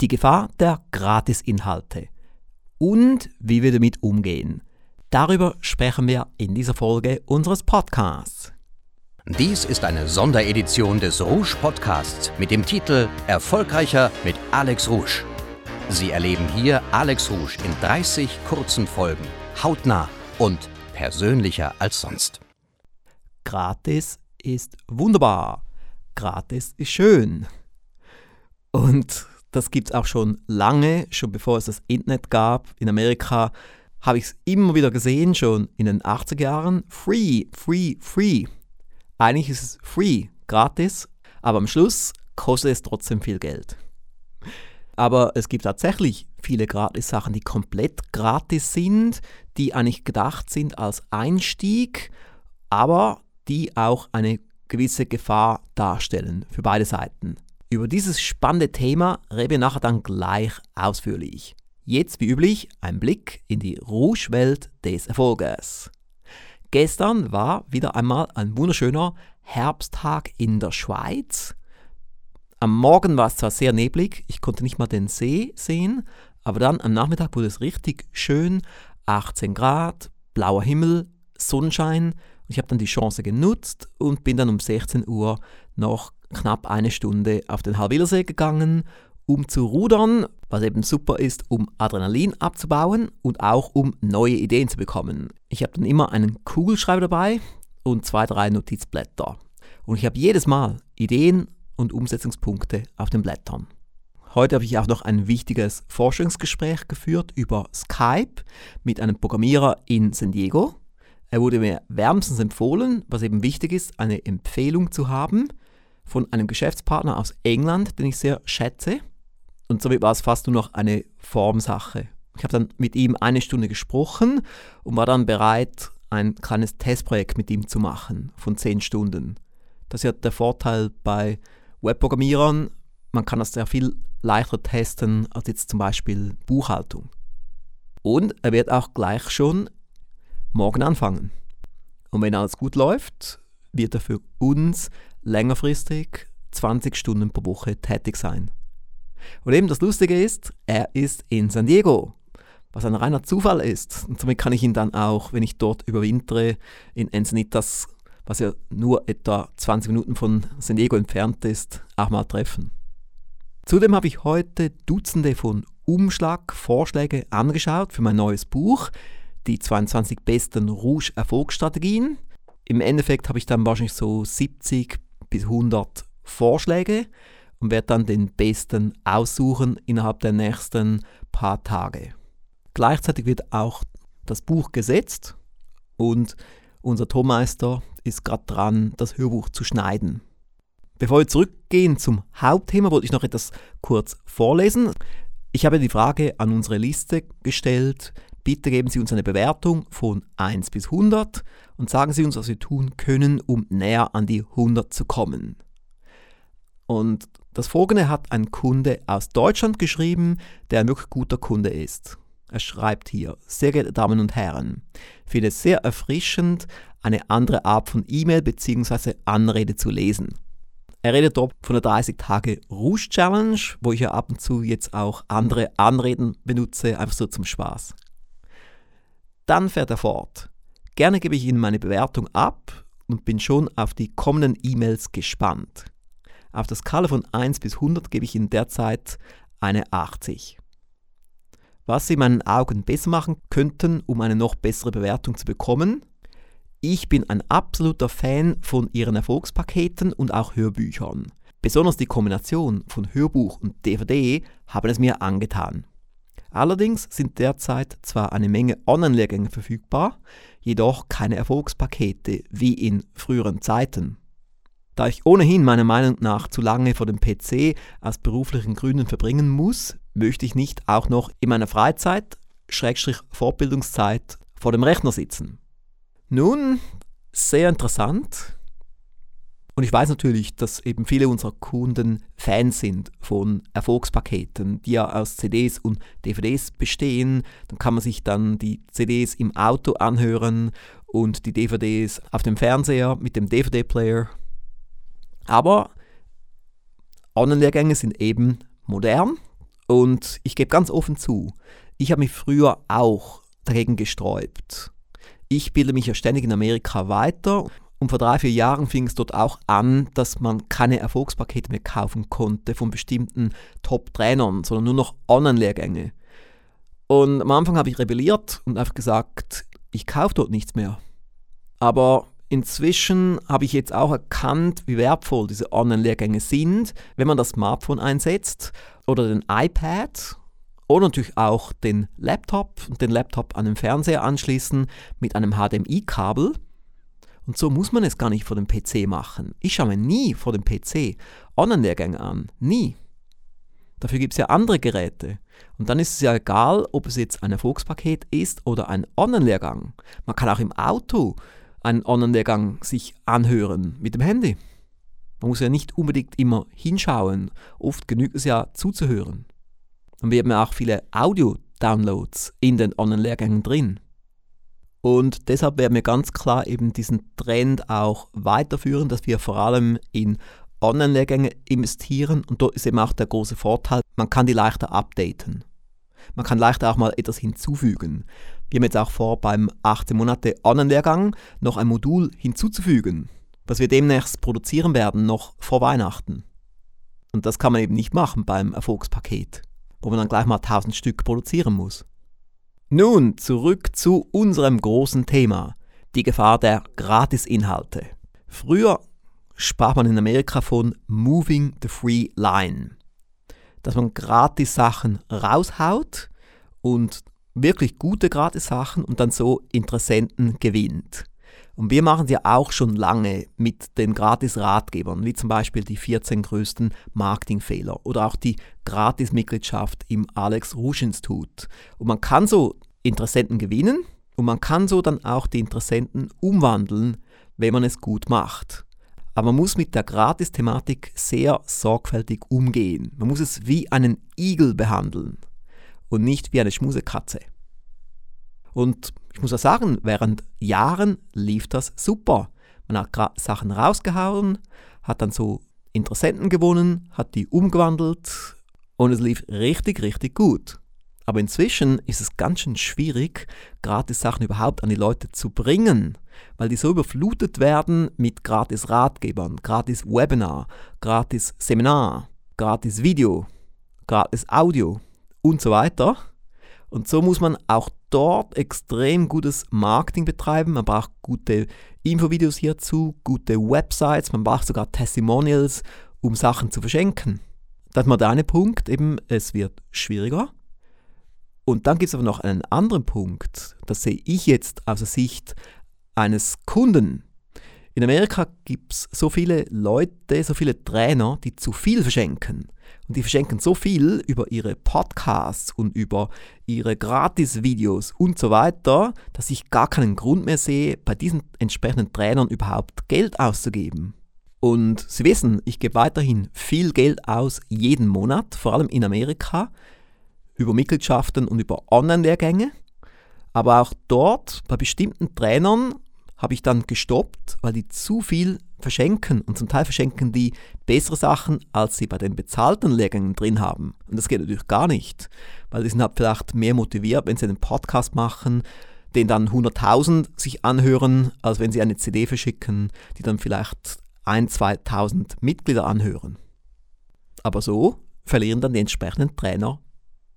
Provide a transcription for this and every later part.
Die Gefahr der Gratisinhalte und wie wir damit umgehen. Darüber sprechen wir in dieser Folge unseres Podcasts. Dies ist eine Sonderedition des Rouge Podcasts mit dem Titel Erfolgreicher mit Alex Rouge. Sie erleben hier Alex Rouge in 30 kurzen Folgen, hautnah und persönlicher als sonst. Gratis ist wunderbar. Gratis ist schön. Und das gibt es auch schon lange, schon bevor es das Internet gab. In Amerika habe ich es immer wieder gesehen, schon in den 80er Jahren. Free, free, free. Eigentlich ist es free, gratis, aber am Schluss kostet es trotzdem viel Geld. Aber es gibt tatsächlich viele Gratis-Sachen, die komplett gratis sind, die eigentlich gedacht sind als Einstieg, aber die auch eine gewisse Gefahr darstellen für beide Seiten. Über dieses spannende Thema reden wir nachher dann gleich ausführlich. Jetzt wie üblich ein Blick in die Rouge-Welt des Erfolges. Gestern war wieder einmal ein wunderschöner Herbsttag in der Schweiz. Am Morgen war es zwar sehr neblig, ich konnte nicht mal den See sehen, aber dann am Nachmittag wurde es richtig schön, 18 Grad, blauer Himmel, Sonnenschein. Ich habe dann die Chance genutzt und bin dann um 16 Uhr noch knapp eine Stunde auf den Halbilersee gegangen, um zu rudern, was eben super ist, um Adrenalin abzubauen und auch um neue Ideen zu bekommen. Ich habe dann immer einen Kugelschreiber dabei und zwei, drei Notizblätter. Und ich habe jedes Mal Ideen und Umsetzungspunkte auf den Blättern. Heute habe ich auch noch ein wichtiges Forschungsgespräch geführt über Skype mit einem Programmierer in San Diego. Er wurde mir wärmstens empfohlen, was eben wichtig ist, eine Empfehlung zu haben von einem Geschäftspartner aus England, den ich sehr schätze. Und somit war es fast nur noch eine Formsache. Ich habe dann mit ihm eine Stunde gesprochen und war dann bereit, ein kleines Testprojekt mit ihm zu machen von zehn Stunden. Das ist ja der Vorteil bei Webprogrammierern. Man kann das sehr viel leichter testen als jetzt zum Beispiel Buchhaltung. Und er wird auch gleich schon morgen anfangen. Und wenn alles gut läuft, wird er für uns längerfristig 20 Stunden pro Woche tätig sein. Und eben das Lustige ist, er ist in San Diego, was ein reiner Zufall ist. Und somit kann ich ihn dann auch, wenn ich dort überwintere, in Encinitas, was ja nur etwa 20 Minuten von San Diego entfernt ist, auch mal treffen. Zudem habe ich heute Dutzende von Umschlagvorschläge angeschaut für mein neues Buch, die 22 besten Rouge-Erfolgsstrategien. Im Endeffekt habe ich dann wahrscheinlich so 70 bis 100 Vorschläge und werde dann den besten aussuchen innerhalb der nächsten paar Tage. Gleichzeitig wird auch das Buch gesetzt und unser Tonmeister ist gerade dran, das Hörbuch zu schneiden. Bevor wir zurückgehen zum Hauptthema, wollte ich noch etwas kurz vorlesen. Ich habe die Frage an unsere Liste gestellt, Bitte geben Sie uns eine Bewertung von 1 bis 100 und sagen Sie uns, was wir tun können, um näher an die 100 zu kommen. Und das folgende hat ein Kunde aus Deutschland geschrieben, der ein wirklich guter Kunde ist. Er schreibt hier, sehr geehrte Damen und Herren, finde es sehr erfrischend, eine andere Art von E-Mail bzw. Anrede zu lesen. Er redet dort von der 30 Tage Rouge Challenge, wo ich ja ab und zu jetzt auch andere Anreden benutze, einfach so zum Spaß. Dann fährt er fort. Gerne gebe ich Ihnen meine Bewertung ab und bin schon auf die kommenden E-Mails gespannt. Auf der Skala von 1 bis 100 gebe ich Ihnen derzeit eine 80. Was Sie in meinen Augen besser machen könnten, um eine noch bessere Bewertung zu bekommen? Ich bin ein absoluter Fan von Ihren Erfolgspaketen und auch Hörbüchern. Besonders die Kombination von Hörbuch und DVD haben es mir angetan. Allerdings sind derzeit zwar eine Menge Online-Lehrgänge verfügbar, jedoch keine Erfolgspakete wie in früheren Zeiten. Da ich ohnehin meiner Meinung nach zu lange vor dem PC aus beruflichen Gründen verbringen muss, möchte ich nicht auch noch in meiner Freizeit, Schrägstrich Fortbildungszeit, vor dem Rechner sitzen. Nun, sehr interessant, und ich weiß natürlich, dass eben viele unserer Kunden Fans sind von Erfolgspaketen, die ja aus CDs und DVDs bestehen. Dann kann man sich dann die CDs im Auto anhören und die DVDs auf dem Fernseher mit dem DVD-Player. Aber Online-Lehrgänge sind eben modern Und ich gebe ganz offen zu, ich habe mich früher auch dagegen gesträubt. Ich bilde mich ja ständig in Amerika weiter und vor drei, vier Jahren fing es dort auch an, dass man keine Erfolgspakete mehr kaufen konnte von bestimmten Top-Trainern, sondern nur noch Online-Lehrgänge. Und am Anfang habe ich rebelliert und einfach gesagt, ich kaufe dort nichts mehr. Aber inzwischen habe ich jetzt auch erkannt, wie wertvoll diese Online-Lehrgänge sind, wenn man das Smartphone einsetzt oder den iPad oder natürlich auch den Laptop und den Laptop an den Fernseher anschließen mit einem HDMI-Kabel. Und so muss man es gar nicht vor dem PC machen. Ich schaue mir nie vor dem PC Online-Lehrgänge an. Nie. Dafür gibt es ja andere Geräte. Und dann ist es ja egal, ob es jetzt ein Erfolgspaket ist oder ein Online-Lehrgang. Man kann auch im Auto einen Online-Lehrgang sich anhören mit dem Handy. Man muss ja nicht unbedingt immer hinschauen. Oft genügt es ja zuzuhören. Und wir haben ja auch viele Audio-Downloads in den Online-Lehrgängen drin. Und deshalb werden wir ganz klar eben diesen Trend auch weiterführen, dass wir vor allem in Online-Lehrgänge investieren und dort ist eben auch der große Vorteil, man kann die leichter updaten. Man kann leichter auch mal etwas hinzufügen. Wir haben jetzt auch vor, beim 18 Monate Online-Lehrgang noch ein Modul hinzuzufügen, was wir demnächst produzieren werden, noch vor Weihnachten. Und das kann man eben nicht machen beim Erfolgspaket, wo man dann gleich mal 1000 Stück produzieren muss. Nun zurück zu unserem großen Thema, die Gefahr der Gratisinhalte. Früher sprach man in Amerika von Moving the Free Line. Dass man gratis Sachen raushaut und wirklich gute gratis Sachen und dann so Interessenten gewinnt. Und wir machen es ja auch schon lange mit den Gratis-Ratgebern, wie zum Beispiel die 14 größten Marketingfehler oder auch die Gratis-Mitgliedschaft im Alex Rouge Institut. Und man kann so Interessenten gewinnen und man kann so dann auch die Interessenten umwandeln, wenn man es gut macht. Aber man muss mit der Gratis-Thematik sehr sorgfältig umgehen. Man muss es wie einen Igel behandeln und nicht wie eine Schmusekatze. Und ich muss auch sagen, während Jahren lief das super. Man hat Sachen rausgehauen, hat dann so Interessenten gewonnen, hat die umgewandelt und es lief richtig, richtig gut. Aber inzwischen ist es ganz schön schwierig, gratis Sachen überhaupt an die Leute zu bringen, weil die so überflutet werden mit gratis Ratgebern, gratis Webinar, gratis Seminar, gratis Video, gratis Audio und so weiter. Und so muss man auch dort extrem gutes Marketing betreiben. Man braucht gute Infovideos hierzu, gute Websites, man braucht sogar Testimonials, um Sachen zu verschenken. Das ist mal der eine Punkt, eben es wird schwieriger. Und dann gibt es aber noch einen anderen Punkt, das sehe ich jetzt aus der Sicht eines Kunden. In Amerika gibt es so viele Leute, so viele Trainer, die zu viel verschenken. Und die verschenken so viel über ihre Podcasts und über ihre Gratis-Videos und so weiter, dass ich gar keinen Grund mehr sehe, bei diesen entsprechenden Trainern überhaupt Geld auszugeben. Und Sie wissen, ich gebe weiterhin viel Geld aus jeden Monat, vor allem in Amerika, über Mitgliedschaften und über Online-Lehrgänge. Aber auch dort, bei bestimmten Trainern, habe ich dann gestoppt, weil die zu viel verschenken und zum Teil verschenken die bessere Sachen, als sie bei den bezahlten Lehrgängen drin haben. Und das geht natürlich gar nicht, weil die sind halt vielleicht mehr motiviert, wenn sie einen Podcast machen, den dann 100.000 sich anhören, als wenn sie eine CD verschicken, die dann vielleicht 1.000, 2.000 Mitglieder anhören. Aber so verlieren dann die entsprechenden Trainer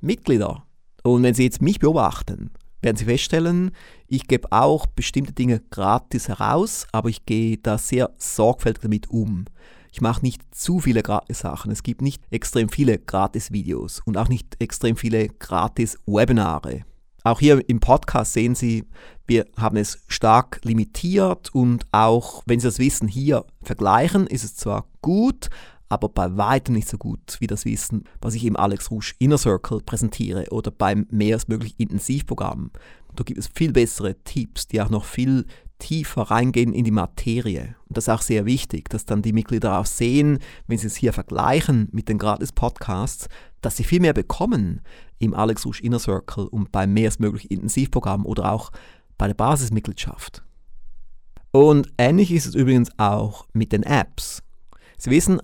Mitglieder. Und wenn Sie jetzt mich beobachten, werden Sie feststellen, ich gebe auch bestimmte Dinge gratis heraus, aber ich gehe da sehr sorgfältig damit um. Ich mache nicht zu viele Gratis-Sachen. Es gibt nicht extrem viele Gratis-Videos und auch nicht extrem viele Gratis-Webinare. Auch hier im Podcast sehen Sie, wir haben es stark limitiert und auch wenn Sie das Wissen hier vergleichen, ist es zwar gut, aber bei weitem nicht so gut wie das Wissen, was ich im Alex Rouge Inner Circle präsentiere oder beim mehr als möglich Intensivprogramm. Da gibt es viel bessere Tipps, die auch noch viel tiefer reingehen in die Materie. Und das ist auch sehr wichtig, dass dann die Mitglieder auch sehen, wenn sie es hier vergleichen mit den Gratis-Podcasts, dass sie viel mehr bekommen im Alex Rouge Inner Circle und beim mehr als möglich Intensivprogramm oder auch bei der Basismitgliedschaft. Und ähnlich ist es übrigens auch mit den Apps. Sie wissen,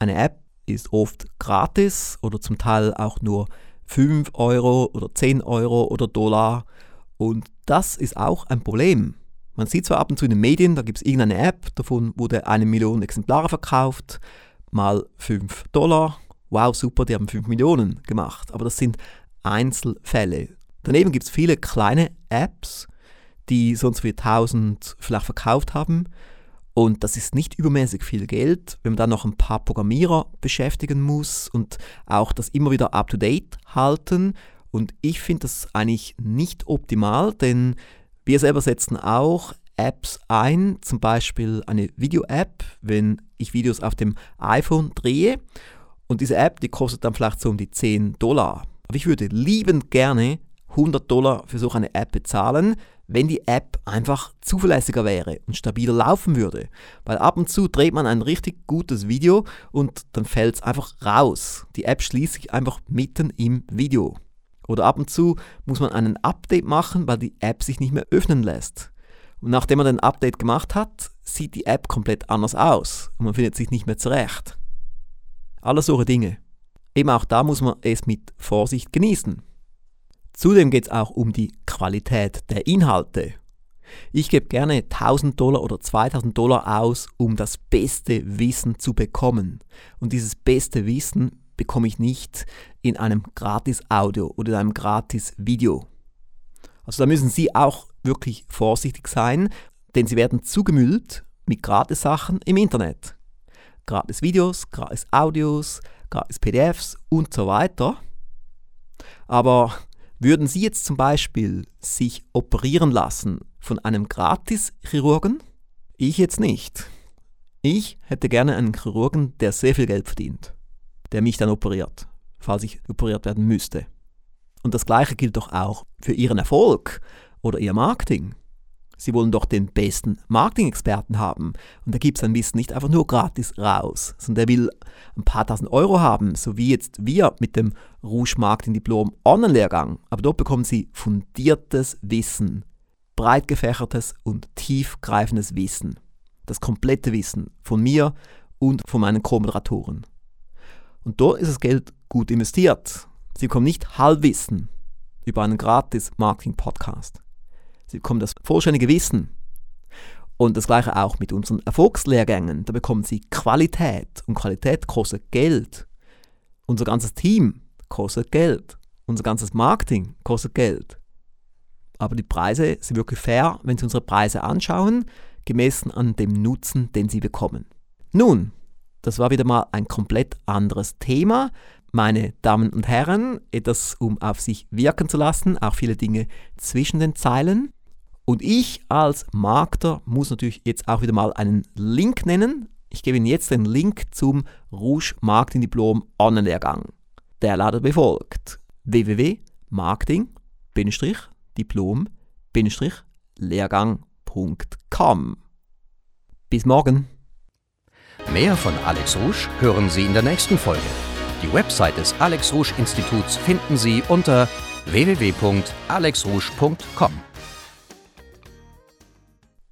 eine App ist oft gratis oder zum Teil auch nur 5 Euro oder 10 Euro oder Dollar. Und das ist auch ein Problem. Man sieht zwar ab und zu in den Medien, da gibt es irgendeine App, davon wurde eine Million Exemplare verkauft, mal 5 Dollar. Wow, super, die haben 5 Millionen gemacht. Aber das sind Einzelfälle. Daneben gibt es viele kleine Apps, die sonst wie 1000 vielleicht verkauft haben. Und das ist nicht übermäßig viel Geld, wenn man dann noch ein paar Programmierer beschäftigen muss und auch das immer wieder up-to-date halten. Und ich finde das eigentlich nicht optimal, denn wir selber setzen auch Apps ein, zum Beispiel eine Video-App, wenn ich Videos auf dem iPhone drehe. Und diese App, die kostet dann vielleicht so um die 10 Dollar. Aber ich würde liebend gerne 100 Dollar für so eine App bezahlen, wenn die App einfach zuverlässiger wäre und stabiler laufen würde. Weil ab und zu dreht man ein richtig gutes Video und dann fällt es einfach raus. Die App schließt sich einfach mitten im Video. Oder ab und zu muss man einen Update machen, weil die App sich nicht mehr öffnen lässt. Und nachdem man ein Update gemacht hat, sieht die App komplett anders aus und man findet sich nicht mehr zurecht. Alles solche Dinge. Eben auch da muss man es mit Vorsicht genießen. Zudem geht es auch um die Qualität der Inhalte. Ich gebe gerne 1000 Dollar oder 2000 Dollar aus, um das beste Wissen zu bekommen. Und dieses beste Wissen bekomme ich nicht in einem Gratis-Audio oder in einem Gratis-Video. Also da müssen Sie auch wirklich vorsichtig sein, denn Sie werden zugemüllt mit Gratis-Sachen im Internet. Gratis-Videos, Gratis-Audios, Gratis-PDFs und so weiter. Aber würden Sie jetzt zum Beispiel sich operieren lassen von einem Gratis-Chirurgen? Ich jetzt nicht. Ich hätte gerne einen Chirurgen, der sehr viel Geld verdient, der mich dann operiert, falls ich operiert werden müsste. Und das Gleiche gilt doch auch für Ihren Erfolg oder Ihr Marketing. Sie wollen doch den besten Marketing-Experten haben. Und da gibt es ein Wissen nicht einfach nur gratis raus, sondern der will ein paar tausend Euro haben, so wie jetzt wir mit dem Rouge Marketing Diplom Online-Lehrgang. Aber dort bekommen Sie fundiertes Wissen, breit gefächertes und tiefgreifendes Wissen. Das komplette Wissen von mir und von meinen Co-Moderatoren. Und dort ist das Geld gut investiert. Sie bekommen nicht Halbwissen über einen gratis Marketing-Podcast. Sie bekommen das vollständige Wissen. Und das gleiche auch mit unseren Erfolgslehrgängen. Da bekommen Sie Qualität. Und Qualität kostet Geld. Unser ganzes Team kostet Geld. Unser ganzes Marketing kostet Geld. Aber die Preise sind wirklich fair, wenn Sie unsere Preise anschauen, gemessen an dem Nutzen, den Sie bekommen. Nun, das war wieder mal ein komplett anderes Thema. Meine Damen und Herren, etwas um auf sich wirken zu lassen, auch viele Dinge zwischen den Zeilen. Und ich als Markter muss natürlich jetzt auch wieder mal einen Link nennen. Ich gebe Ihnen jetzt den Link zum Rouge Marketing Diplom Online-Lehrgang. Der lautet wie folgt: www.marketing-diplom-lehrgang.com. Bis morgen. Mehr von Alex Rouge hören Sie in der nächsten Folge. Die Website des Alex Rouge Instituts finden Sie unter www.alexrouge.com.